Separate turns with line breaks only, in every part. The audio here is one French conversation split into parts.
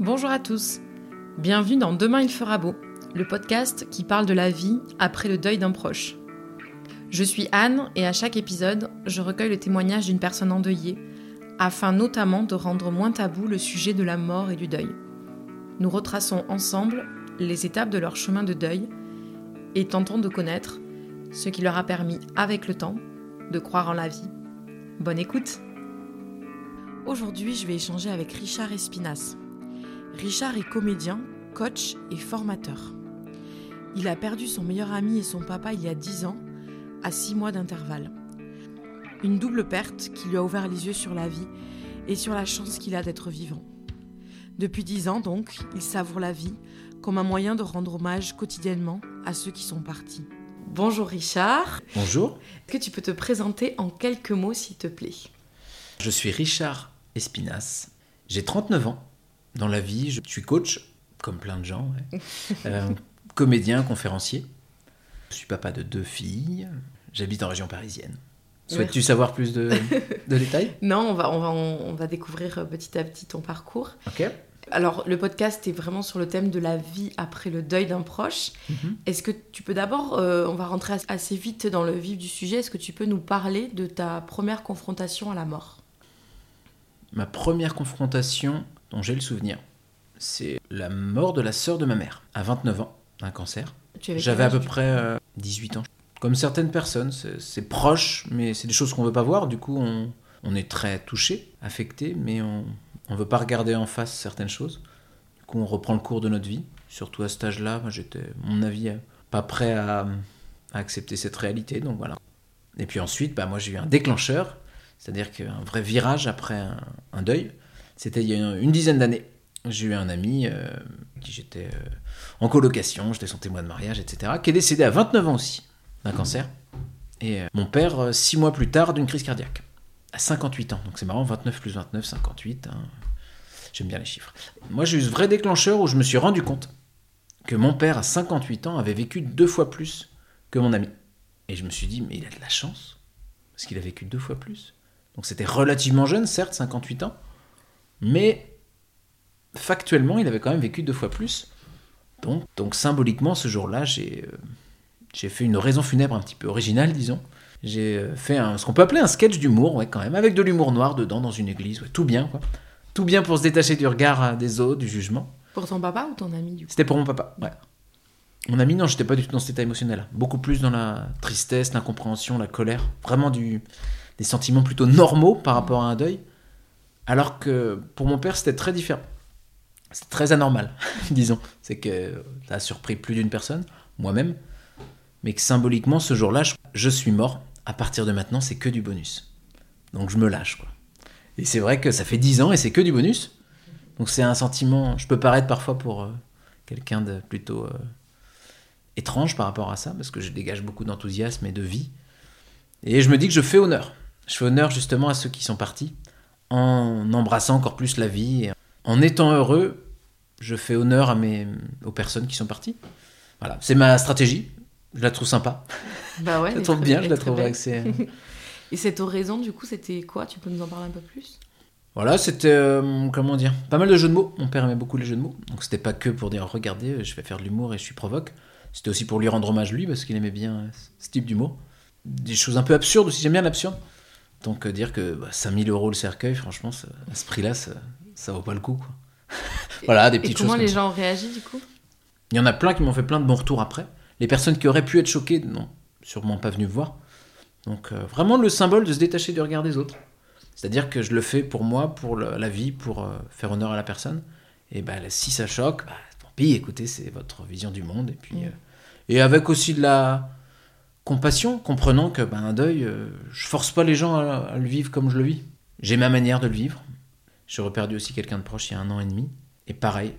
Bonjour à tous. Bienvenue dans Demain il fera beau, le podcast qui parle de la vie après le deuil d'un proche. Je suis Anne et à chaque épisode, je recueille le témoignage d'une personne endeuillée afin notamment de rendre moins tabou le sujet de la mort et du deuil. Nous retraçons ensemble les étapes de leur chemin de deuil et tentons de connaître ce qui leur a permis, avec le temps, de croire en la vie. Bonne écoute Aujourd'hui, je vais échanger avec Richard Espinas. Richard est comédien, coach et formateur. Il a perdu son meilleur ami et son papa il y a 10 ans, à 6 mois d'intervalle. Une double perte qui lui a ouvert les yeux sur la vie et sur la chance qu'il a d'être vivant. Depuis 10 ans donc, il savoure la vie comme un moyen de rendre hommage quotidiennement à ceux qui sont partis. Bonjour Richard.
Bonjour.
Est-ce que tu peux te présenter en quelques mots s'il te plaît?
Je suis Richard Espinas. J'ai 39 ans. Dans la vie, je suis coach, comme plein de gens, ouais. Euh, comédien, conférencier. Je suis papa de deux filles. J'habite en région parisienne. Souhaites-tu savoir plus de, de détails?
Non, on va, on, va, on va découvrir euh, petit à petit ton parcours.
Ok.
Alors, le podcast est vraiment sur le thème de la vie après le deuil d'un proche.
Mhm.
Est-ce que tu peux d'abord, euh, on va rentrer as- assez vite dans le vif du sujet, est-ce que tu peux nous parler de ta première confrontation à la mort?
Ma première confrontation dont j'ai le souvenir, c'est la mort de la sœur de ma mère, à 29 ans, d'un cancer. J'avais à peu près euh, 18 ans. Comme certaines personnes, c'est proche, mais c'est des choses qu'on veut pas voir. Du coup, on, on est très touché, affecté, mais on ne veut pas regarder en face certaines choses. Du coup, on reprend le cours de notre vie. Surtout à cet âge-là, j'étais, à mon avis, euh, pas prêt à, à accepter cette réalité. Donc voilà. Et puis ensuite, bah, moi, j'ai eu un déclencheur, c'est-à-dire qu'un vrai virage après un, un deuil. C'était il y a une, dizaine d'années. J'ai eu un ami euh, qui j'étais euh, en colocation, j'étais son témoin de mariage, etc., qui est décédé à 29 ans aussi d'un cancer. Et euh, mon père, euh, six mois plus tard, d'une crise cardiaque, à 58 ans. Donc c'est marrant, 29 plus 29, 58. hein. J'aime bien les chiffres. Moi, j'ai eu ce vrai déclencheur où je me suis rendu compte que mon père, à 58 ans, avait vécu deux fois plus que mon ami. Et je me suis dit, mais il a de la chance, parce qu'il a vécu deux fois plus. Donc c'était relativement jeune, certes, 58 ans, mais factuellement, il avait quand même vécu deux fois plus. Donc, donc symboliquement, ce jour-là, j'ai euh, j'ai fait une raison funèbre un petit peu originale, disons. J'ai euh, fait un, ce qu'on peut appeler un sketch d'humour, ouais, quand même, avec de l'humour noir dedans, dans une église, ouais, tout bien, quoi. Tout bien pour se détacher du regard euh, des autres, du jugement.
Pour ton papa ou ton ami du coup?
C'était pour mon papa, ouais. Mon ami, non, j'étais pas du tout dans cet état émotionnel. Beaucoup plus dans la tristesse, l'incompréhension, la colère. Vraiment du, des sentiments plutôt normaux par rapport à un deuil. Alors que pour mon père, c'était très différent. C'est très anormal, disons. C'est que ça a surpris plus d'une personne, moi-même. Mais que symboliquement, ce jour-là, je, suis mort. À partir de maintenant, c'est que du bonus. Donc je me lâche, quoi. Et c'est vrai que ça fait 10 ans et c'est que du bonus. Donc c'est un sentiment, je peux paraître parfois pour euh, quelqu'un de plutôt euh, étrange par rapport à ça, parce que je dégage beaucoup d'enthousiasme et de vie. Et je me dis que je fais honneur. Je fais honneur justement à ceux qui sont partis, en embrassant encore plus la vie. En étant heureux, je fais honneur à mes, aux personnes qui sont parties. Voilà, c'est ma stratégie. Je la trouve sympa.
Bah ouais.
je la trouve bien, je la
très
trouve c'est...
Et cette oraison, du coup, c'était quoi? Tu peux nous en parler un peu plus?
Voilà, c'était, euh, comment dire, pas mal de jeux de mots. Mon père aimait beaucoup les jeux de mots. Donc c'était pas que pour dire, regardez, je vais faire de l'humour et je suis provoque. C'était aussi pour lui rendre hommage lui, parce qu'il aimait bien ce type d'humour. Des choses un peu absurdes aussi, j'aime bien l'absurde. Donc euh, dire que bah, 5000 euros le cercueil, franchement, ça- à ce prix-là, ça, ça vaut pas le coup. Quoi. voilà, des
Et
petites
comment
choses.
les gens ont réagi du coup?
Il y en a plein qui m'ont fait plein de bons retours après. Les personnes qui auraient pu être choquées, non, sûrement pas venues me voir. Donc euh, vraiment le symbole de se détacher du regard des autres. C'est-à-dire que je le fais pour moi, pour le- la vie, pour euh, faire honneur à la personne. Et bah, si ça choque, bah, tant pis, écoutez, c'est votre vision du monde. Et, puis,
Mm.
euh, et avec aussi de la compassion, comprenant que bah, un deuil, euh, je force pas les gens à, le vivre comme je le vis. J'ai ma manière de le vivre. J'ai reperdu aussi quelqu'un de proche il y a un an et demi. Et pareil,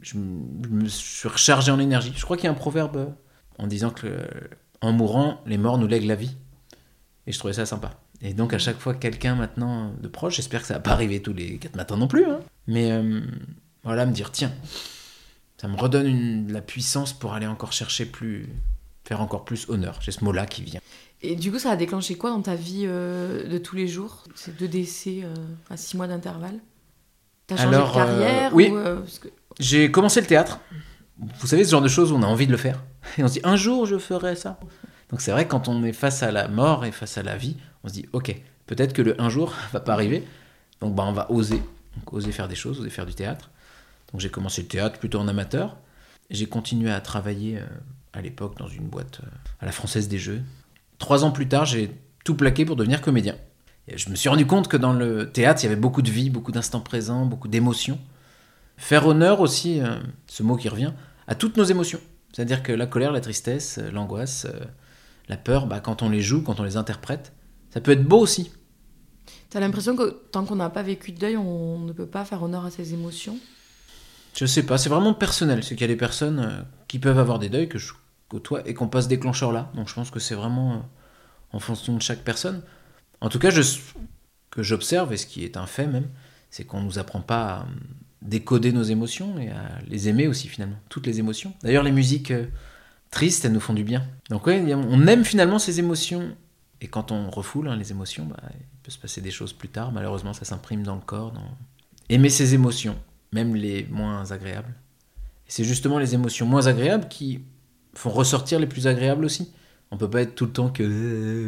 je me, suis rechargé en énergie. Je crois qu'il y a un proverbe euh, en disant que euh, en mourant, les morts nous lèguent la vie. Et je trouvais ça sympa. Et donc à chaque fois que quelqu'un maintenant de proche, j'espère que ça va pas arriver tous les quatre matins non plus, hein. mais euh, voilà, me dire tiens, ça me redonne une, la puissance pour aller encore chercher plus, faire encore plus honneur. J'ai ce mot-là qui vient.
Et du coup, ça a déclenché quoi dans ta vie euh, de tous les jours Ces deux décès euh, à six mois d'intervalle? T'as changé
Alors,
de
euh,
carrière
oui.
ou, euh, parce que-
J'ai commencé le théâtre. Vous savez, ce genre de choses où on a envie de le faire. Et on se dit, un jour, je ferai ça. Donc c'est vrai, quand on est face à la mort et face à la vie, on se dit, ok, peut-être que le un jour va pas arriver. Donc bah, on va oser. Donc oser faire des choses, oser faire du théâtre. Donc j'ai commencé le théâtre plutôt en amateur. J'ai continué à travailler euh, à l'époque dans une boîte euh, à la Française des Jeux. Trois ans plus tard, j'ai tout plaqué pour devenir comédien. Et je me suis rendu compte que dans le théâtre, il y avait beaucoup de vie, beaucoup d'instants présents, beaucoup d'émotions. Faire honneur aussi, euh, ce mot qui revient, à toutes nos émotions. C'est-à-dire que la colère, la tristesse, euh, l'angoisse, la peur, bah, quand on les joue, quand on les interprète, ça peut être beau aussi.
T'as l'impression que tant qu'on n'a pas vécu de deuil, on ne peut pas faire honneur à ses émotions?
Je sais pas, c'est vraiment personnel. C'est qu'il y a des personnes euh, qui peuvent avoir des deuils que je côtoie et qu'on passe déclencheur là. Donc je pense que c'est vraiment euh, en fonction de chaque personne. En tout cas, je, que j'observe, et ce qui est un fait même, c'est qu'on nous apprend pas à euh, décoder nos émotions et à les aimer aussi finalement. Toutes les émotions. D'ailleurs, les musiques euh, tristes, elles nous font du bien. Donc a- on aime finalement ces émotions. Et quand on refoule hein, les émotions, bah, il peut se passer des choses plus tard. Malheureusement, ça s'imprime dans le corps. Aimer ses émotions, même les moins agréables. C'est justement les émotions moins agréables qui font ressortir les plus agréables aussi. On peut pas être tout le temps que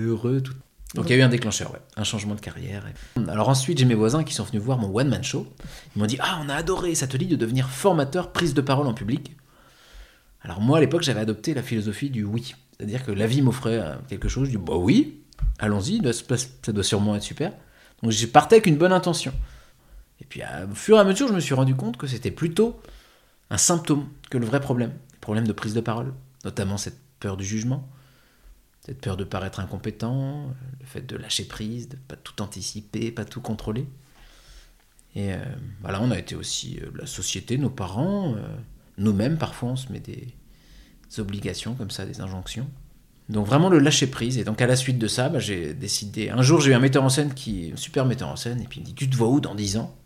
heureux. Tout... Donc il y a eu un déclencheur, un changement de carrière. et- Alors ensuite, j'ai mes voisins qui sont venus voir mon one-man show. Ils m'ont dit Ah, on a adoré, ça te dit de devenir formateur prise de parole en public. Alors moi, à l'époque, j'avais adopté la philosophie du oui. C'est-à-dire que la vie m'offrait euh, quelque chose, je dis Bah oui, allons-y, ça doit sûrement être super. Donc j'ai partais avec une bonne intention. Et puis au fur et à mesure, je me suis rendu compte que c'était plutôt un symptôme que le vrai problème. Le problème de prise de parole, notamment cette peur du jugement, cette peur de paraître incompétent, le fait de lâcher prise, de pas tout anticiper, pas tout contrôler. Et euh, voilà, on a été aussi euh, la société, nos parents, euh, nous-mêmes, parfois on se met des, des obligations comme ça, des injonctions. Donc vraiment le lâcher prise. Et donc à la suite de ça, bah, j'ai décidé. Un jour, j'ai eu un metteur en scène qui, un super metteur en scène, et puis il me dit Tu te vois où dans 10 ans?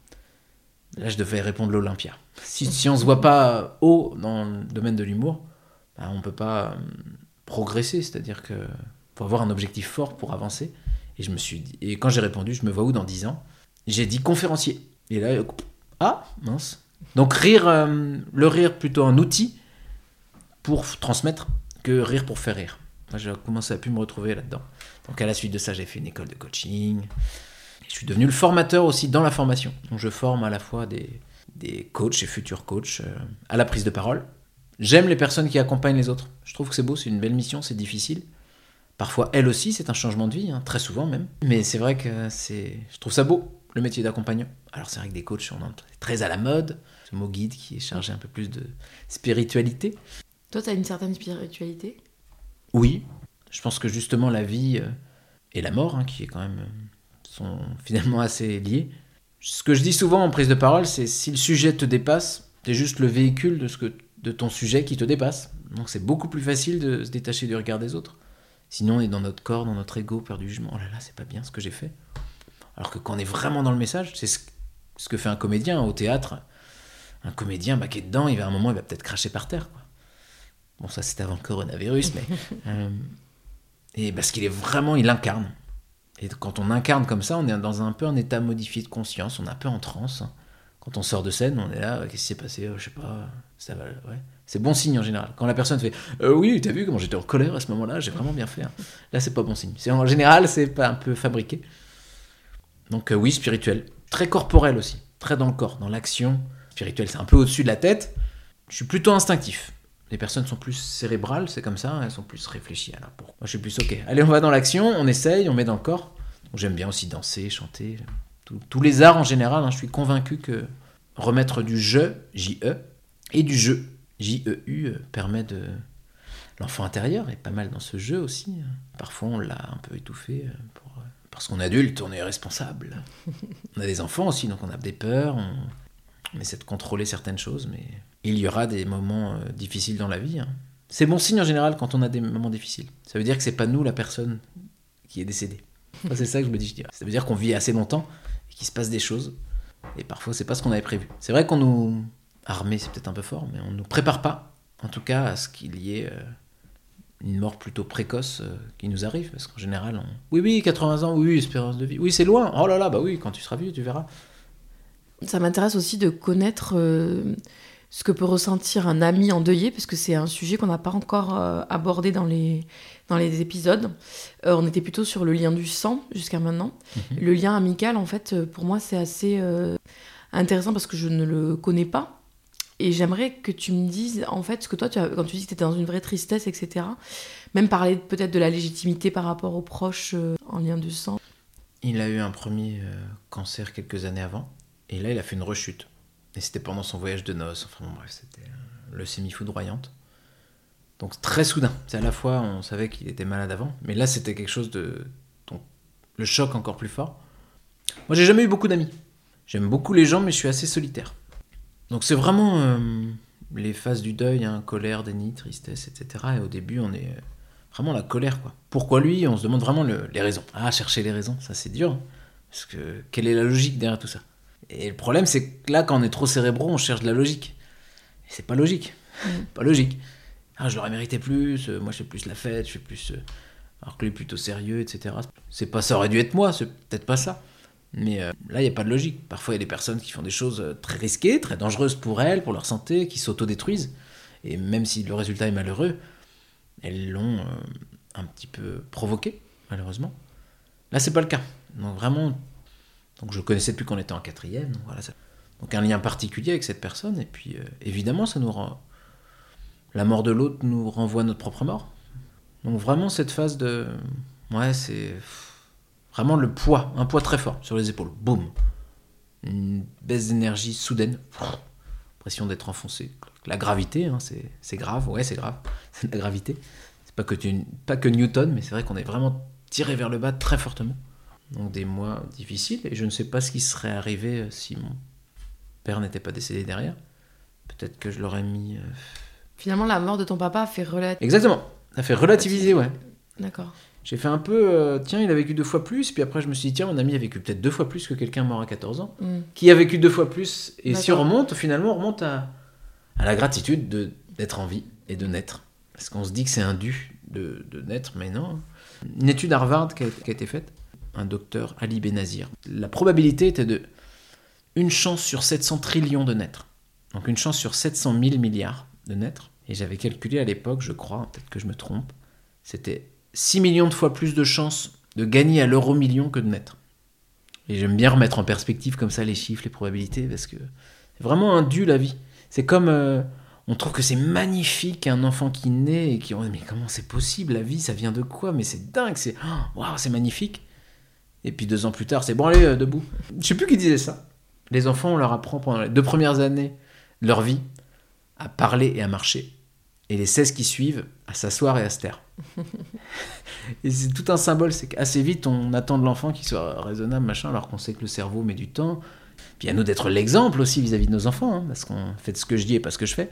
Là, je devais répondre l'Olympia. Si, si on se voit pas haut dans le domaine de l'humour, bah, on peut pas euh, progresser. C'est-à-dire que faut avoir un objectif fort pour avancer. Et je me suis et quand j'ai répondu, je me vois où dans 10 ans? J'ai dit conférencier. Et là, ah mince. Donc rire, euh, le rire plutôt un outil pour transmettre que rire pour faire rire. Moi, j'ai commencé à plus me retrouver là-dedans. Donc à la suite de ça, j'ai fait une école de coaching. Et je suis devenu le formateur aussi dans la formation. Donc je forme à la fois des, des coachs et futurs coachs euh, à la prise de parole. J'aime les personnes qui accompagnent les autres. Je trouve que c'est beau, c'est une belle mission, c'est difficile. Parfois, elle aussi, c'est un changement de vie, hein, très souvent même. Mais c'est vrai que c'est, je trouve ça beau, le métier d'accompagnant. Alors c'est vrai que des coachs sont très à la mode, ce mot guide qui est chargé un peu plus de spiritualité.
Toi, t'as une certaine spiritualité?
Oui, je pense que justement la vie euh, et la mort, hein, qui est quand même euh, sont finalement assez liés. Ce que je dis souvent en prise de parole, c'est si le sujet te dépasse, t'es juste le véhicule de ce que de ton sujet qui te dépasse. Donc c'est beaucoup plus facile de se détacher du regard des autres. Sinon, on est dans notre corps, dans notre ego, peur du jugement. Oh là là, c'est pas bien ce que j'ai fait. Alors que quand on est vraiment dans le message, c'est ce, ce que fait un comédien au théâtre. Un comédien bah, qui est dedans, il va à un moment, il va peut-être cracher par terre. Quoi. Bon, ça c'était avant le coronavirus, mais. euh, et parce qu'il est vraiment, il incarne. Quand on incarne comme ça, on est dans un peu un état modifié de conscience, on est un peu en transe. Quand on sort de scène, on est là, qu'est-ce qui s'est passé Euh, Je sais pas, ça va. C'est bon signe en général. Quand la personne fait Euh, Oui, t'as vu comment j'étais en colère à ce moment-là, j'ai vraiment bien fait. hein. Là, c'est pas bon signe. En général, c'est pas un peu fabriqué. Donc, euh, oui, spirituel. Très corporel aussi. Très dans le corps, dans l'action. Spirituel, c'est un peu au-dessus de la tête. Je suis plutôt instinctif. Les personnes sont plus cérébrales, c'est comme ça, elles sont plus réfléchies. Alors, pour... Moi, je suis plus ok. Allez, on va dans l'action, on essaye, on met dans le corps. J'aime bien aussi danser, chanter. Tous- les arts en général, hein, je suis convaincu que remettre du je, J-E, et du jeu, J-E-U, permet de. L'enfant intérieur est pas mal dans ce jeu aussi. Parfois, on l'a un peu étouffé euh, euh, parce qu'on est adulte, on est responsable. on a des enfants aussi, donc on a des peurs, on, on essaie de contrôler certaines choses, mais il y aura des moments euh, difficiles dans la vie. hein. C'est bon signe en général quand on a des moments difficiles. Ça veut dire que c'est pas nous la personne qui est décédée. Moi, c'est ça que je me dis. je dirais. Ça veut dire qu'on vit assez longtemps et qu'il se passe des choses. Et parfois, c'est pas ce qu'on avait prévu. C'est vrai qu'on nous. Armé, c'est peut-être un peu fort, mais on nous prépare pas, en tout cas, à ce qu'il y ait euh, une mort plutôt précoce euh, qui nous arrive. Parce qu'en général, on. Oui, oui, 80 ans, oui, oui, espérance de vie. Oui, c'est loin. Oh là là, bah oui, quand tu seras vieux, tu verras.
Ça m'intéresse aussi de connaître euh, ce que peut ressentir un ami endeuillé, parce que c'est un sujet qu'on n'a pas encore euh, abordé dans les, dans les épisodes. Euh, on était plutôt sur le lien du sang jusqu'à maintenant.
Mhm.
Le lien amical, en fait, euh, pour moi, c'est assez euh, intéressant parce que je ne le connais pas. Et j'aimerais que tu me dises, en fait, ce que toi, tu as, quand tu dis que tu étais dans une vraie tristesse, etc., même parler peut-être de la légitimité par rapport aux proches en lien du sang.
Il a eu un premier cancer quelques années avant, et là il a fait une rechute. Et c'était pendant son voyage de noces, enfin bon, bref, c'était euh, leucémie foudroyante. Donc très soudain. C'est à la fois, on savait qu'il était malade avant, mais là c'était quelque chose de. Donc, le choc encore plus fort. Moi j'ai jamais eu beaucoup d'amis. J'aime beaucoup les gens, mais je suis assez solitaire. Donc c'est vraiment euh, les phases du deuil, hein, colère, déni, tristesse, etc. Et au début on est. euh, Vraiment la colère, quoi. Pourquoi lui? On se demande vraiment le- les raisons. Ah, chercher les raisons, ça c'est dur. hein. Parce que quelle est la logique derrière tout ça? Et le problème, c'est que là, quand on est trop cérébraux, on cherche de la logique. Et c'est pas logique. Pas logique. Ah, je l'aurais mérité plus, euh, moi je fais plus la fête, je fais plus. euh, alors que lui est plutôt sérieux, etc. C'est pas ça aurait dû être moi, c'est peut-être pas ça. Mais euh, là, il n'y a pas de logique. Parfois, il y a des personnes qui font des choses très risquées, très dangereuses pour elles, pour leur santé, qui s'autodétruisent. Et même si le résultat est malheureux, elles l'ont un petit peu provoqué, malheureusement. Là, c'est pas le cas. Donc vraiment, donc je le connaissais depuis qu'on était en quatrième. Donc, voilà, ça- un lien particulier avec cette personne. Et puis, euh, évidemment, ça nous rend... La mort de l'autre nous renvoie à notre propre mort. Donc vraiment, cette phase de... Ouais, c'est vraiment le poids, un poids très fort sur les épaules. Boum. Une baisse d'énergie soudaine. Pression d'être enfoncé. La gravité, hein, c'est grave. Ouais, c'est grave. C'est la gravité. C'est pas pas que Newton, mais c'est vrai qu'on est vraiment tiré vers le bas très fortement. Donc des mois difficiles. Et je ne sais pas ce qui serait arrivé euh, si mon père n'était pas décédé derrière. Peut-être que je l'aurais mis... euh,
Finalement, la mort de ton papa a fait relate.
Exactement. Ça fait relativiser, ouais.
D'accord.
J'ai fait un peu, euh, tiens, il a vécu deux fois plus, puis après je me suis dit, tiens, mon ami a vécu peut-être deux fois plus que quelqu'un mort à 14 ans,
Mm.
qui a vécu deux fois plus. Et si on remonte, finalement, on remonte à, à la gratitude de- d'être en vie et de naître. Parce qu'on se dit que c'est un dû de, de naître, mais non. Une étude Harvard qui a, qui a été faite, un docteur Ali Benazir, la probabilité était de une chance sur 700 trillions de naître. Donc une chance sur 700 000 milliards de naître. Et j'avais calculé à l'époque, je crois, peut-être que je me trompe, c'était 6 millions de fois plus de chances de gagner à l'euro million que de naître. Et j'aime bien remettre en perspective comme ça les chiffres, les probabilités, parce que c'est vraiment un dû la vie. C'est comme euh, on trouve que c'est magnifique un enfant qui naît et qui dit, mais comment c'est possible? La vie ça vient de quoi? Mais c'est dingue c'est oh, waouh c'est magnifique et puis deux ans plus tard c'est bon allez euh, debout. Je sais plus qui disait ça. Les enfants on leur apprend pendant les deux premières années de leur vie à parler et à marcher. Et les 16 qui suivent à s'asseoir et à se taire. Et c'est tout un symbole c'est qu'assez vite on attend de l'enfant qu'il soit raisonnable machin alors qu'on sait que le cerveau met du temps. Puis à nous d'être l'exemple aussi vis-à-vis de nos enfants hein, parce qu'on fait ce que je dis et pas ce que je fais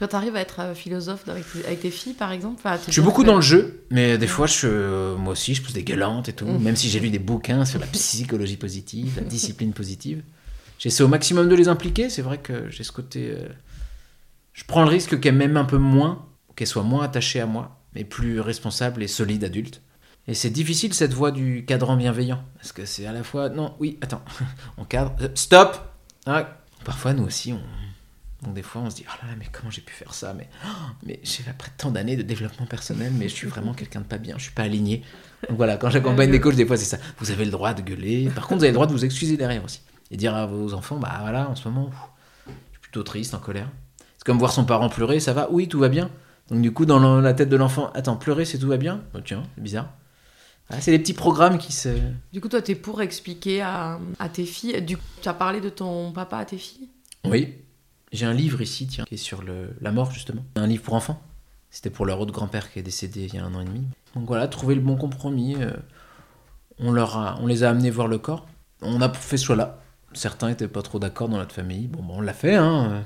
Toi, t'arrives à être euh, philosophe avec tes, avec tes filles, par exemple? Enfin,
Je suis beaucoup
que-
dans le jeu, mais des fois, je, euh, moi aussi, je pousse des gueulantes et tout. Même si j'ai lu des bouquins sur la psychologie positive, la discipline positive, j'essaie au maximum de les impliquer. C'est vrai que j'ai ce côté. euh, je prends le risque qu'elles m'aiment un peu moins, qu'elles soient moins attachées à moi, mais plus responsables et solides adultes. Et c'est difficile cette voie du cadran bienveillant, parce que c'est à la fois. Non, oui, attends, on cadre. Stop Ah, Parfois, nous aussi, on. Donc des fois, on se dit, oh là là, mais comment j'ai pu faire ça? Mais mais j'ai après tant d'années de développement personnel, mais je suis vraiment quelqu'un de pas bien, je suis pas aligné. Donc voilà, quand j'accompagne des coachs, des fois c'est ça. Vous avez le droit de gueuler. Par contre, vous avez le droit de vous excuser derrière aussi. Et dire à vos enfants, bah voilà, en ce moment, pff, je suis plutôt triste, en colère. C'est comme voir son parent pleurer, ça va? Oui, tout va bien. Donc du coup, dans la- tête de l'enfant, attends, pleurer, c'est tout va bien? Bah, Tiens, c'est bizarre. Ah, c'est des petits programmes qui se...
Du coup, toi, t'es pour expliquer à, à tes filles. Du coup, tu as parlé de ton papa à tes filles?
Oui. J'ai un livre ici, tiens, qui est sur le, la mort, justement. Un livre pour enfants. C'était pour leur autre grand-père qui est décédé il y a un an et demi. Donc voilà, trouver le bon compromis. euh, on, leur a, on les a amenés voir le corps. On a fait ce choix-là. Certains n'étaient pas trop d'accord dans notre famille. Bon, bon on l'a fait, hein.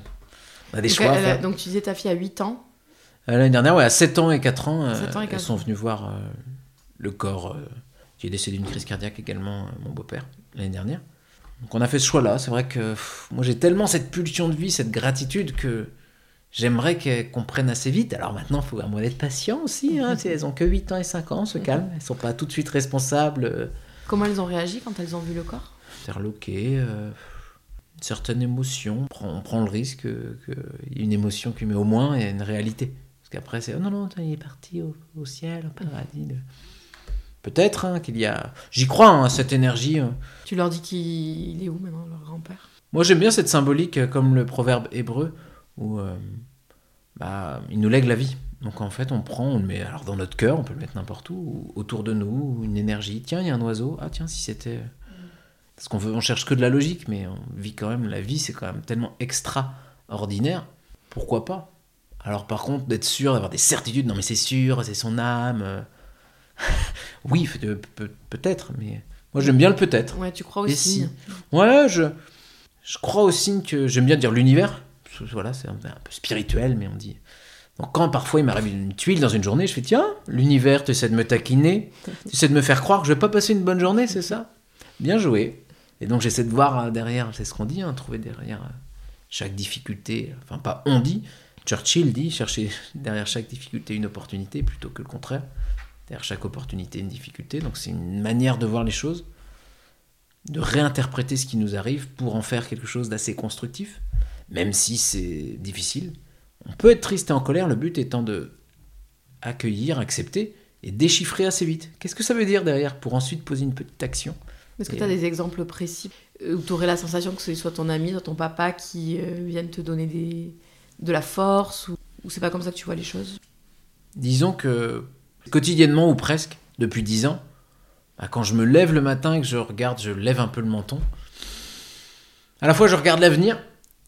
On a des
donc,
choix à
elle a-
faire.
donc, tu disais ta fille à 8 ans.
Euh, L'année dernière, ouais, à 7 ans et 4 ans, euh,
7 ans et
elles
4
sont venues voir euh, le corps qui est décédé d'une crise cardiaque également, mon beau-père, l'année dernière. Donc on a fait ce choix-là. C'est vrai que pff, moi j'ai tellement cette pulsion de vie, cette gratitude que j'aimerais qu'elles comprennent assez vite. Alors maintenant, il faut un moyen d'être patient aussi. Hein, si elles ont que 8 ans et 5 ans, se calment. Elles sont pas tout de suite responsables. euh,
Comment elles ont réagi quand elles ont vu le corps?
interloquées. euh, une certaine émotion. On prend, on prend le risque qu'il y ait une émotion qui met au moins et une réalité. Parce qu'après, c'est oh non, non, il est parti au, au ciel, au paradis. de- Peut-être hein, qu'il y a. J'y crois, hein, cette énergie. hein.
Tu leur dis qu'il est où maintenant, leur grand-père?
Moi, j'aime bien cette symbolique, euh, comme le proverbe hébreu, où euh, bah, il nous lègue la vie. Donc en fait, on prend, on le met alors dans notre cœur, on peut le mettre n'importe où, ou autour de nous, ou une énergie. Tiens, il y a un oiseau. Ah tiens, si c'était. Parce qu'on veut, on cherche que de la logique, mais on vit quand même. La vie, c'est quand même tellement extraordinaire. Pourquoi pas? Alors par contre, d'être sûr, d'avoir des certitudes. Non, mais c'est sûr, c'est son âme. Oui, peut- peut- peut-être, mais moi j'aime bien le peut-être.
Ouais, tu crois au
Et
signe.
Ouais, je, je crois au signe que j'aime bien dire l'univers. Voilà, c'est un, un peu spirituel, mais on dit. Donc quand parfois il m'arrive une tuile dans une journée, je fais tiens, l'univers, tu essaies de me taquiner, tu essaies de me faire croire que je vais pas passer une bonne journée, c'est ça? Bien joué. Et donc j'essaie de voir euh, derrière, c'est ce qu'on dit, hein, trouver derrière euh, chaque difficulté, enfin pas on dit, Churchill dit, chercher derrière chaque difficulté une opportunité plutôt que le contraire. Derrière chaque opportunité une difficulté, donc c'est une manière de voir les choses de réinterpréter ce qui nous arrive pour en faire quelque chose d'assez constructif, même si c'est difficile. On peut être triste et en colère, le but étant de accueillir, accepter et déchiffrer assez vite. Qu'est-ce que ça veut dire derrière pour ensuite poser une petite action
Est-ce que tu as des exemples précis euh, où tu aurais la sensation que ce soit ton ami, soit ton papa qui euh, viennent te donner des... de la force ou, ou c'est pas comme ça que tu vois les choses?
Disons que quotidiennement ou presque, depuis dix ans, bah, quand je me lève le matin et que je regarde, je lève un peu le menton. À la fois, je regarde l'avenir,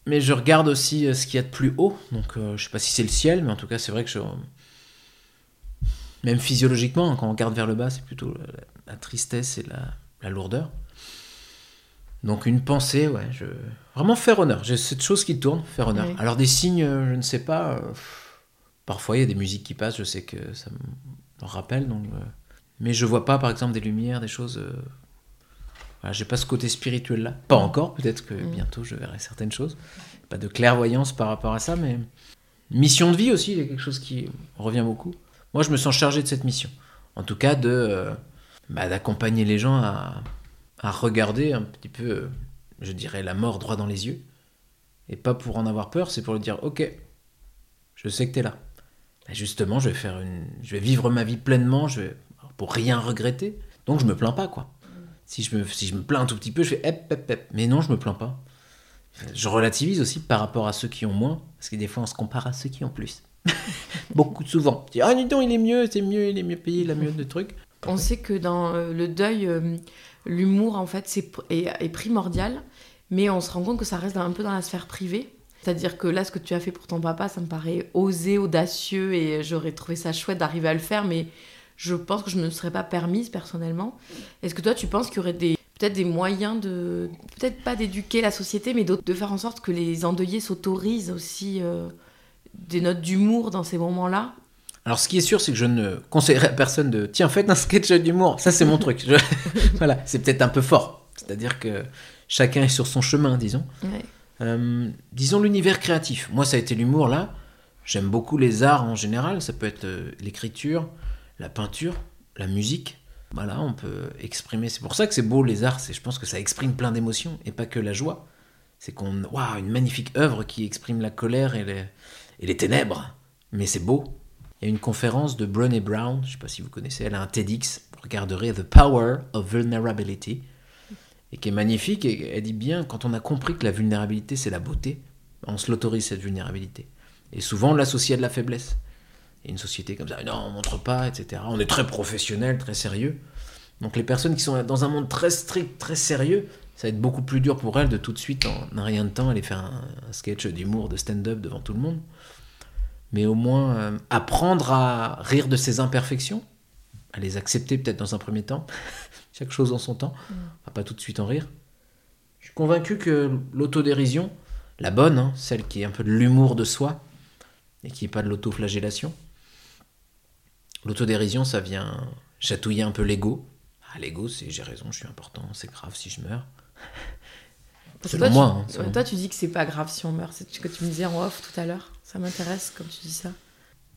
mais je regarde aussi euh, ce qu'il y a de plus haut. Donc, euh, je sais pas si c'est le ciel, mais en tout cas, c'est vrai que je. Même physiologiquement, hein, quand on regarde vers le bas, c'est plutôt la, la tristesse et la, la lourdeur. Donc, une pensée, ouais, je. Vraiment faire honneur. J'ai cette chose qui tourne, faire honneur. Alors, des signes, euh, je ne sais pas. euh, Parfois, il y a des musiques qui passent, je sais que ça me rappelle. Donc, euh, Mais je vois pas, par exemple, des lumières, des choses. euh, Voilà, j'ai pas ce côté spirituel là. Pas encore, peut-être que
Mm.
bientôt je verrai certaines choses. Pas de clairvoyance par rapport à ça, mais. Mission de vie aussi, il y a quelque chose qui revient beaucoup. Moi, je me sens chargé de cette mission. En tout cas, de euh, bah, d'accompagner les gens à, à regarder un petit peu, euh, je dirais, la mort droit dans les yeux. Et pas pour en avoir peur, c'est pour lui dire Ok, je sais que tu es là. Bah, justement, je vais, faire une... je vais vivre ma vie pleinement, je vais... pour rien regretter. Donc, je me plains pas, quoi. Si je me, si je me plains un tout petit peu, je fais hep, hep, hep. Mais non, je me plains pas. Je relativise aussi par rapport à ceux qui ont moins, parce que des fois, on se compare à ceux qui ont plus. Beaucoup souvent. Tu dis, ah, dis donc, il est mieux, c'est mieux, il est mieux payé, il a mieux de trucs.
On sait que dans euh, le deuil, euh, l'humour en fait c'est est primordial, mais on se rend compte que ça reste un peu dans la sphère privée. C'est-à-dire que là, ce que tu as fait pour ton papa, ça me paraît osé, audacieux, et j'aurais trouvé ça chouette d'arriver à le faire, mais je pense que je ne me serais pas permise personnellement. Est-ce que toi, tu penses qu'il y aurait des peut-être des moyens de peut-être pas d'éduquer la société, mais de faire en sorte que les endeuillés s'autorisent aussi euh, des notes d'humour dans ces moments-là?
Alors, ce qui est sûr, c'est que je ne conseillerais à personne de tiens, faites un sketch d'humour. Ça, c'est mon truc. Je- voilà, c'est peut-être un peu fort. C'est-à-dire que chacun est sur son chemin, disons.
Ouais.
Euh, disons l'univers créatif. Moi, ça a été l'humour là. J'aime beaucoup les arts en général. Ça peut être euh, l'écriture, la peinture, la musique. Voilà, on peut exprimer. C'est pour ça que c'est beau les arts. Je pense que ça exprime plein d'émotions et pas que la joie. C'est qu'on, waouh, une magnifique œuvre qui exprime la colère et les, et les ténèbres. Mais c'est beau. Il y a une conférence de Brené Brown. Je sais pas si vous connaissez. Elle a un TEDx. Vous regarderez The Power of Vulnerability et qui est magnifique. Et elle dit bien, quand on a compris que la vulnérabilité, c'est la beauté, on se l'autorise cette vulnérabilité. Et souvent, on l'associe à de la faiblesse. Et une société comme ça, non, on montre pas, etc. On est très professionnel, très sérieux. Donc les personnes qui sont dans un monde très strict, très sérieux, ça va être beaucoup plus dur pour elles de tout de suite, en un rien de temps, aller faire un, un sketch d'humour, de stand-up devant tout le monde. Mais au moins, euh, apprendre à rire de ses imperfections, à les accepter peut-être dans un premier temps, chaque chose en son temps, on va pas tout de suite en rire. Je suis convaincu que l'autodérision, la bonne, hein, celle qui est un peu de l'humour de soi, et qui n'est pas de l'autoflagellation, l'autodérision, ça vient chatouiller un peu l'ego. Ah, l'ego, c'est j'ai raison, je suis important, c'est grave si je meurs.
Parce
Selon
toi,
moi,
tu,
hein,
toi, tu dis que c'est pas grave si on meurt. C'est ce que tu me disais en off tout à l'heure. Ça m'intéresse comme tu dis ça.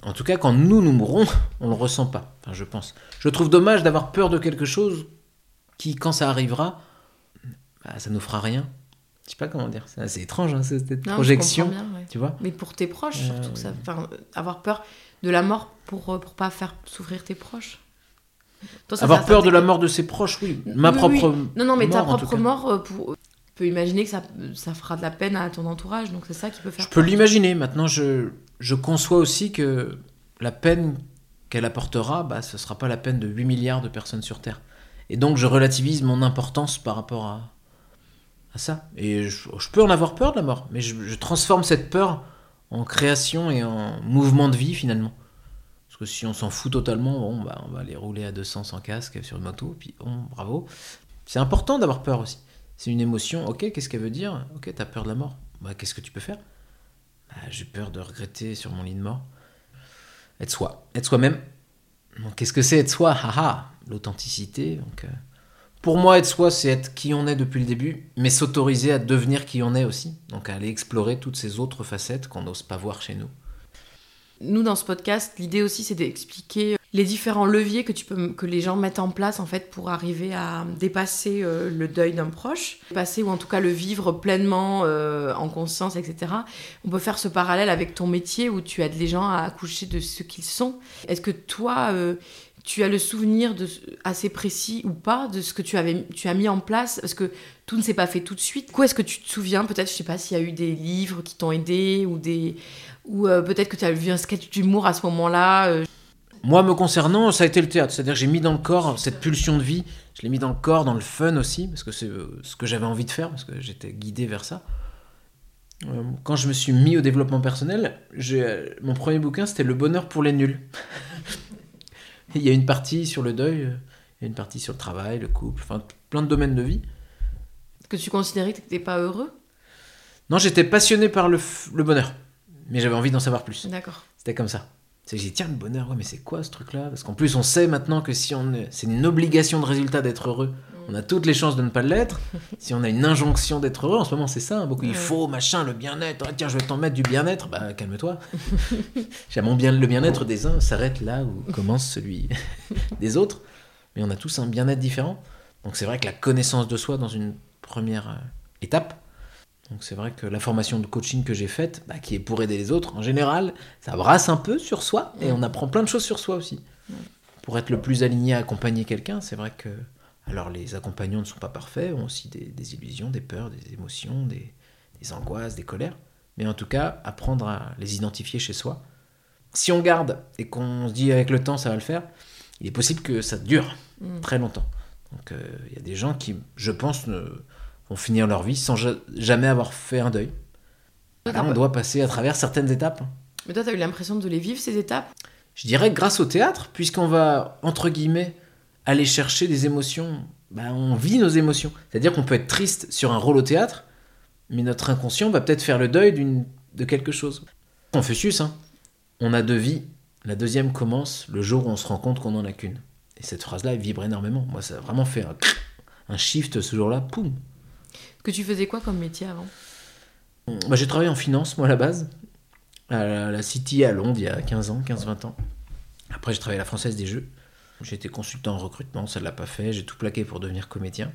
En tout cas, quand nous, nous mourrons, on le ressent pas. Enfin, je pense. Je trouve dommage d'avoir peur de quelque chose qui, quand ça arrivera, bah, ça nous fera rien. Je sais pas comment dire. C'est assez étrange, hein, cette
Non,
projection.
comprends bien, ouais.
Tu vois
Mais pour tes proches,
Euh,
surtout, ça, enfin, avoir peur de la mort pour, euh, pour pas faire souffrir tes proches. Toi, ça,
Avoir peur de la mort de ses proches, oui. Ma
Oui,
propre.
oui. Non, non, mais ta
mort, tout
propre mort, euh, pour... tu peux imaginer que ça, ça fera de la peine à ton entourage, donc c'est ça qui peut faire
Je peux l'imaginer. Maintenant, je, je conçois aussi que la peine qu'elle apportera, bah, ce sera pas la peine de 8 milliards de personnes sur Terre. Et donc, je relativise mon importance par rapport à, ça. Et je, je peux en avoir peur de la mort, mais je, je transforme cette peur en création et en mouvement de vie finalement. Parce que si on s'en fout totalement, bon, bah, on va aller rouler à 200 sans casque sur une moto, puis bon, bravo. C'est important d'avoir peur aussi. C'est une émotion, ok, qu'est-ce qu'elle veut dire? Ok, t'as peur de la mort. Bah, qu'est-ce que tu peux faire? Bah, J'ai peur de regretter sur mon lit de mort. Être soi, être soi-même. Qu'est-ce que c'est être soi? Haha, l'authenticité. Donc, euh, pour moi, être soi, c'est être qui on est depuis le début, mais s'autoriser à devenir qui on est aussi. Donc, à aller explorer toutes ces autres facettes qu'on n'ose pas voir chez nous.
Nous, dans ce podcast, l'idée aussi, c'est d'expliquer les différents leviers que, tu peux, que les gens mettent en place en fait pour arriver à dépasser euh, le deuil d'un proche, dépasser ou en tout cas le vivre pleinement euh, en conscience, etc. On peut faire ce parallèle avec ton métier où tu aides les gens à accoucher de ce qu'ils sont. Est-ce que toi, euh, tu as le souvenir de, assez précis ou pas de ce que tu, avais, tu as mis en place? Parce que tout ne s'est pas fait tout de suite. Quoi est-ce que tu te souviens? Peut-être, je sais pas, s'il y a eu des livres qui t'ont aidé ou des ou peut-être que tu as vu un sketch d'humour à ce moment-là.
Moi, me concernant, ça a été le théâtre. C'est-à-dire que j'ai mis dans le corps cette pulsion de vie. Je l'ai mis dans le corps, dans le fun aussi, parce que c'est euh, ce que j'avais envie de faire, parce que j'étais guidé vers ça. Euh, Quand je me suis mis au développement personnel, euh, mon premier bouquin, c'était Le bonheur pour les nuls. Il y a une partie sur le deuil, il y a une partie sur le travail, le couple, enfin plein de domaines de vie.
que tu considérais que tu n'étais pas heureux?
Non, j'étais passionné par le, le bonheur, mais j'avais envie d'en savoir plus.
D'accord.
C'était comme ça. C'est que j'ai dit, tiens, le bonheur, ouais, mais c'est quoi ce truc-là? Parce qu'en plus, on sait maintenant que si on est... c'est une obligation de résultat d'être heureux, on a toutes les chances de ne pas l'être. si on a une injonction d'être heureux, en ce moment, c'est ça. hein, beaucoup, il faut, machin, le bien-être. Ah, tiens, je vais t'en mettre du bien-être. Bah, calme-toi. J'ai mon bien, le bien-être des uns s'arrête là où commence celui des autres. Mais on a tous un bien-être différent. Donc c'est vrai que la connaissance de soi dans une première euh, étape, donc c'est vrai que la formation de coaching que j'ai faite, bah, qui est pour aider les autres, en général, ça brasse un peu sur soi et on apprend plein de choses sur soi aussi. Pour être le plus aligné à accompagner quelqu'un, c'est vrai que... Alors les accompagnants ne sont pas parfaits, ont aussi des, des illusions, des peurs, des émotions, des, des angoisses, des colères. Mais en tout cas, apprendre à les identifier chez soi. Si on garde et qu'on se dit avec le temps ça va le faire, il est possible que ça dure
Mm.
très longtemps. Donc euh, il y a des gens qui, je pense, ne, vont finir leur vie sans ja- jamais avoir fait un deuil. Là,
t'as
on doit passer à travers certaines étapes.
Mais toi, tu as eu l'impression de les vivre, ces étapes?
Je dirais grâce au théâtre, puisqu'on va, entre guillemets, aller chercher des émotions. Bah, on vit nos émotions. C'est-à-dire qu'on peut être triste sur un rôle au théâtre, mais notre inconscient va peut-être faire le deuil d'une, de quelque chose. Confucius, hein. On a deux vies. La deuxième commence le jour où on se rend compte qu'on n'en a qu'une. Et cette phrase-là, elle vibre énormément. Moi, ça a vraiment fait un, un shift ce jour-là. Poum
Que tu faisais quoi comme métier avant
Bah, j'ai travaillé en finance, moi, à la base, à la, la City à Londres, il y a 15 ans, 15-20 ans. Après, j'ai travaillé à la Française des Jeux. J'ai été consultant en recrutement, ça ne l'a pas fait. J'ai tout plaqué pour devenir comédien.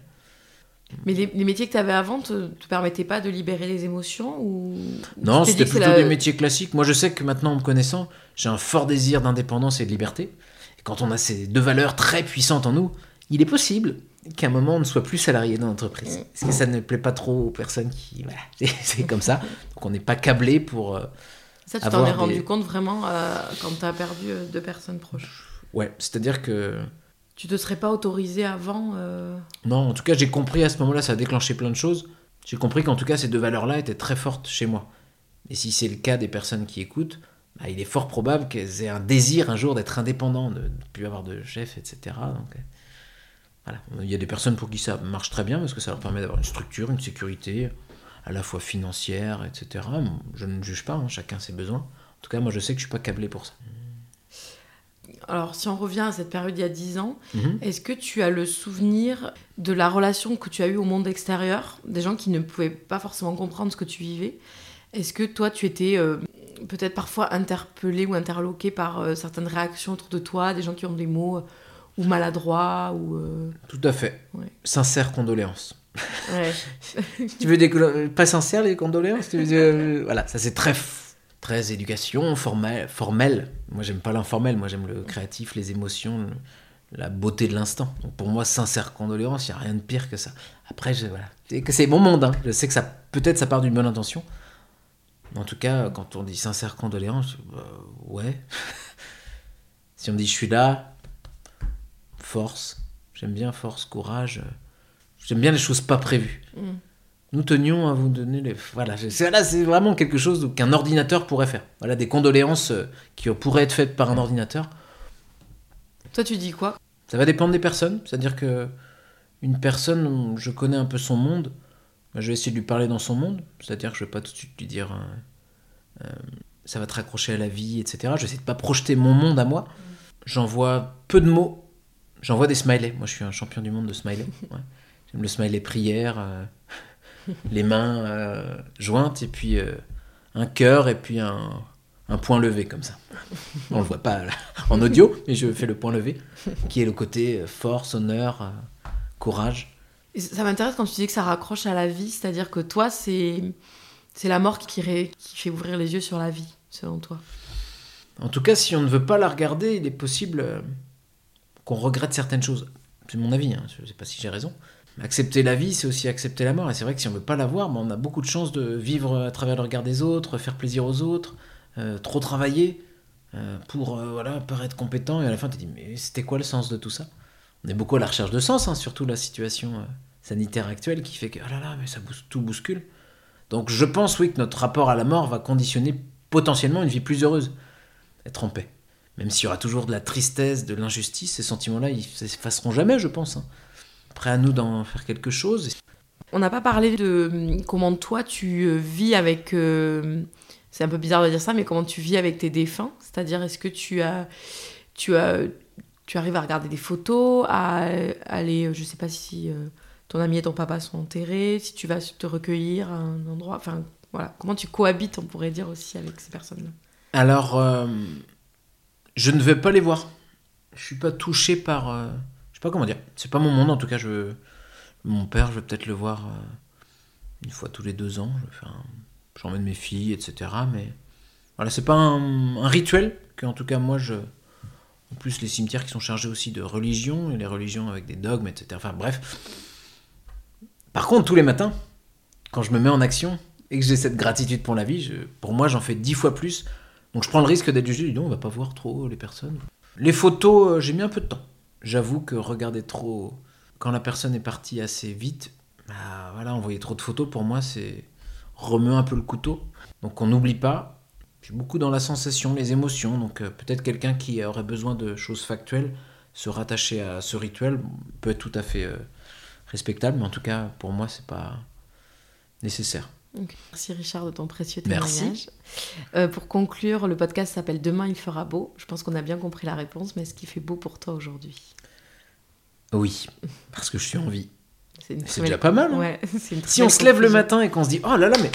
Mais les, les métiers que tu avais avant te, te permettaient pas de libérer les émotions ou
Non, c'était plutôt
la-
des métiers classiques. Moi, je sais que maintenant, en me connaissant, j'ai un fort désir d'indépendance et de liberté. Et quand on a ces deux valeurs très puissantes en nous, il est possible qu'à un moment, on ne soit plus salarié dans l'entreprise. Parce que ça ne plaît pas trop aux personnes qui... Voilà, c'est- comme ça. Donc, on n'est pas câblé pour... euh,
Ça, tu t'en es rendu
des-
compte vraiment euh, quand tu as perdu euh, deux personnes proches?
Ouais, c'est-à-dire que...
Tu te serais pas autorisé avant
Non, en tout cas, j'ai compris à ce moment-là, ça a déclenché plein de choses. J'ai compris qu'en tout cas, ces deux valeurs-là étaient très fortes chez moi. Et si c'est le cas des personnes qui écoutent, bah, il est fort probable qu'elles aient un désir un jour d'être indépendants, de ne plus avoir de chef, etc. Donc, voilà. Il y a des personnes pour qui ça marche très bien parce que ça leur permet d'avoir une structure, une sécurité, à la fois financière, etc. Je ne juge pas, hein, chacun ses besoins. En tout cas, moi, je sais que je suis pas câblé pour ça.
Alors, si on revient à cette période il y a 10 ans,
Mhm.
est-ce que tu as le souvenir de la relation que tu as eue au monde extérieur, des gens qui ne pouvaient pas forcément comprendre ce que tu vivais Est-ce que toi, tu étais euh, peut-être parfois interpellé ou interloqué par euh, certaines réactions autour de toi, des gens qui ont des mots euh, ou maladroits ou euh,
Tout à fait.
Ouais.
Sincère condoléance.
Ouais.
tu veux des pas sincères les condoléances? Tu veux dire, euh, voilà ça c'est très très éducation formelle formelle moi j'aime pas l'informel moi j'aime le créatif les émotions le- la beauté de l'instant donc pour moi sincère condoléance il y a rien de pire que ça après je, voilà c'est mon monde hein. je sais que ça peut-être ça part d'une bonne intention mais en tout cas quand on dit sincère condoléance bah, ouais si on me dit je suis là force j'aime bien force courage j'aime bien les choses pas prévues
Mm.
nous tenions à vous donner les. Voilà, là, c'est vraiment quelque chose qu'un ordinateur pourrait faire. Voilà, des condoléances euh, qui pourraient être faites par un ordinateur.
Toi, tu dis quoi?
Ça va dépendre des personnes. C'est-à-dire que une personne, je connais un peu son monde, bah, je vais essayer de lui parler dans son monde. C'est-à-dire que je vais pas tout de suite lui dire euh, euh, ça va te raccrocher à la vie, etc. Je vais essayer de pas projeter mon monde à moi. J'envoie peu de mots. J'envoie des smileys. Moi, je suis un champion du monde de smiley. Ouais. J'aime le smiley prière, euh, les mains euh, jointes et puis euh, un cœur et puis un, un point levé comme ça. On le voit pas là, en audio, mais je fais le point levé, qui est le côté force, honneur, courage.
Ça m'intéresse quand tu dis que ça raccroche à la vie, c'est-à-dire que toi, c'est c'est la mort qui, ré- qui fait ouvrir les yeux sur la vie, selon toi?
En tout cas, si on ne veut pas la regarder, il est possible qu'on regrette certaines choses. C'est mon avis, hein, je ne sais pas si j'ai raison. Accepter la vie, c'est aussi accepter la mort. Et c'est vrai que si on ne veut pas la voir, ben, on a beaucoup de chances de vivre à travers le regard des autres, faire plaisir aux autres, euh, trop travailler euh, pour euh, voilà, paraître compétent. Et à la fin, tu te dis, mais c'était quoi le sens de tout ça? On est beaucoup à la recherche de sens, hein, surtout la situation euh, sanitaire actuelle qui fait que, oh là là, mais ça tout bouscule. Donc je pense, oui, que notre rapport à la mort va conditionner potentiellement une vie plus heureuse. Être en paix. Même s'il y aura toujours de la tristesse, de l'injustice, ces sentiments-là, ils s'effaceront jamais, je pense. hein. Après, à nous d'en faire quelque chose.
On n'a pas parlé de hum, comment toi tu euh, vis avec. euh, c'est un peu bizarre de dire ça, mais comment tu vis avec tes défunts? C'est-à-dire, est-ce que tu as, tu as, tu arrives à regarder des photos, à euh, aller, je sais pas si euh, ton ami et ton papa sont enterrés, si tu vas te recueillir à un endroit, enfin voilà, comment tu cohabites, on pourrait dire aussi avec ces personnes-là?
Alors, euh, je ne vais pas les voir. Je suis pas touché par. euh, je sais pas comment dire. C'est pas mon monde, en tout cas. Je, mon père, je vais peut-être le voir euh, une fois tous les deux ans. J'emmène mes filles, etc. Mais voilà, c'est pas un, rituel que, en tout cas, moi, je. En plus, les cimetières qui sont chargés aussi de religion, et les religions avec des dogmes, etc. Enfin, bref. Par contre, tous les matins, quand je me mets en action et que j'ai cette gratitude pour la vie, pour moi, j'en fais dix fois plus. Donc je prends le risque d'être jugé, donc, on va pas voir trop les personnes. Les photos, euh, j'ai mis un peu de temps. J'avoue que regarder trop quand la personne est partie assez vite, bah voilà, envoyer trop de photos pour moi c'est remuer un peu le couteau. Donc on n'oublie pas. Je suis beaucoup dans la sensation, les émotions. Donc euh, peut-être quelqu'un qui aurait besoin de choses factuelles, se rattacher à ce rituel peut être tout à fait euh, respectable, mais en tout cas pour moi c'est pas nécessaire.
Merci Richard de ton précieux
Merci.
témoignage. Euh, pour conclure, le podcast s'appelle Demain il fera beau. Je pense qu'on a bien compris la réponse, mais est-ce qu'il fait beau pour toi aujourd'hui?
Oui, parce que je suis en vie. C'est
très
déjà pas mal. hein.
Ouais, c'est une très
Si on se lève le matin et qu'on se dit oh là là mais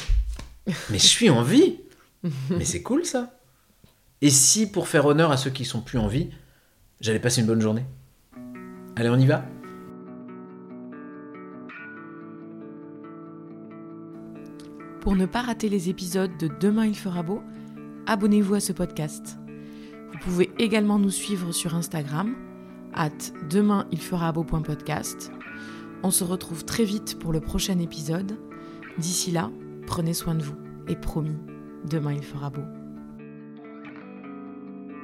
mais je suis en vie mais c'est cool ça et si pour faire honneur à ceux qui sont plus en vie j'allais passer une bonne journée? Allez on y va?
Pour ne pas rater les épisodes de Demain il fera beau, abonnez-vous à ce podcast. Vous pouvez également nous suivre sur Instagram, at demain. On se retrouve très vite pour le prochain épisode. D'ici là, prenez soin de vous et promis, demain il fera beau.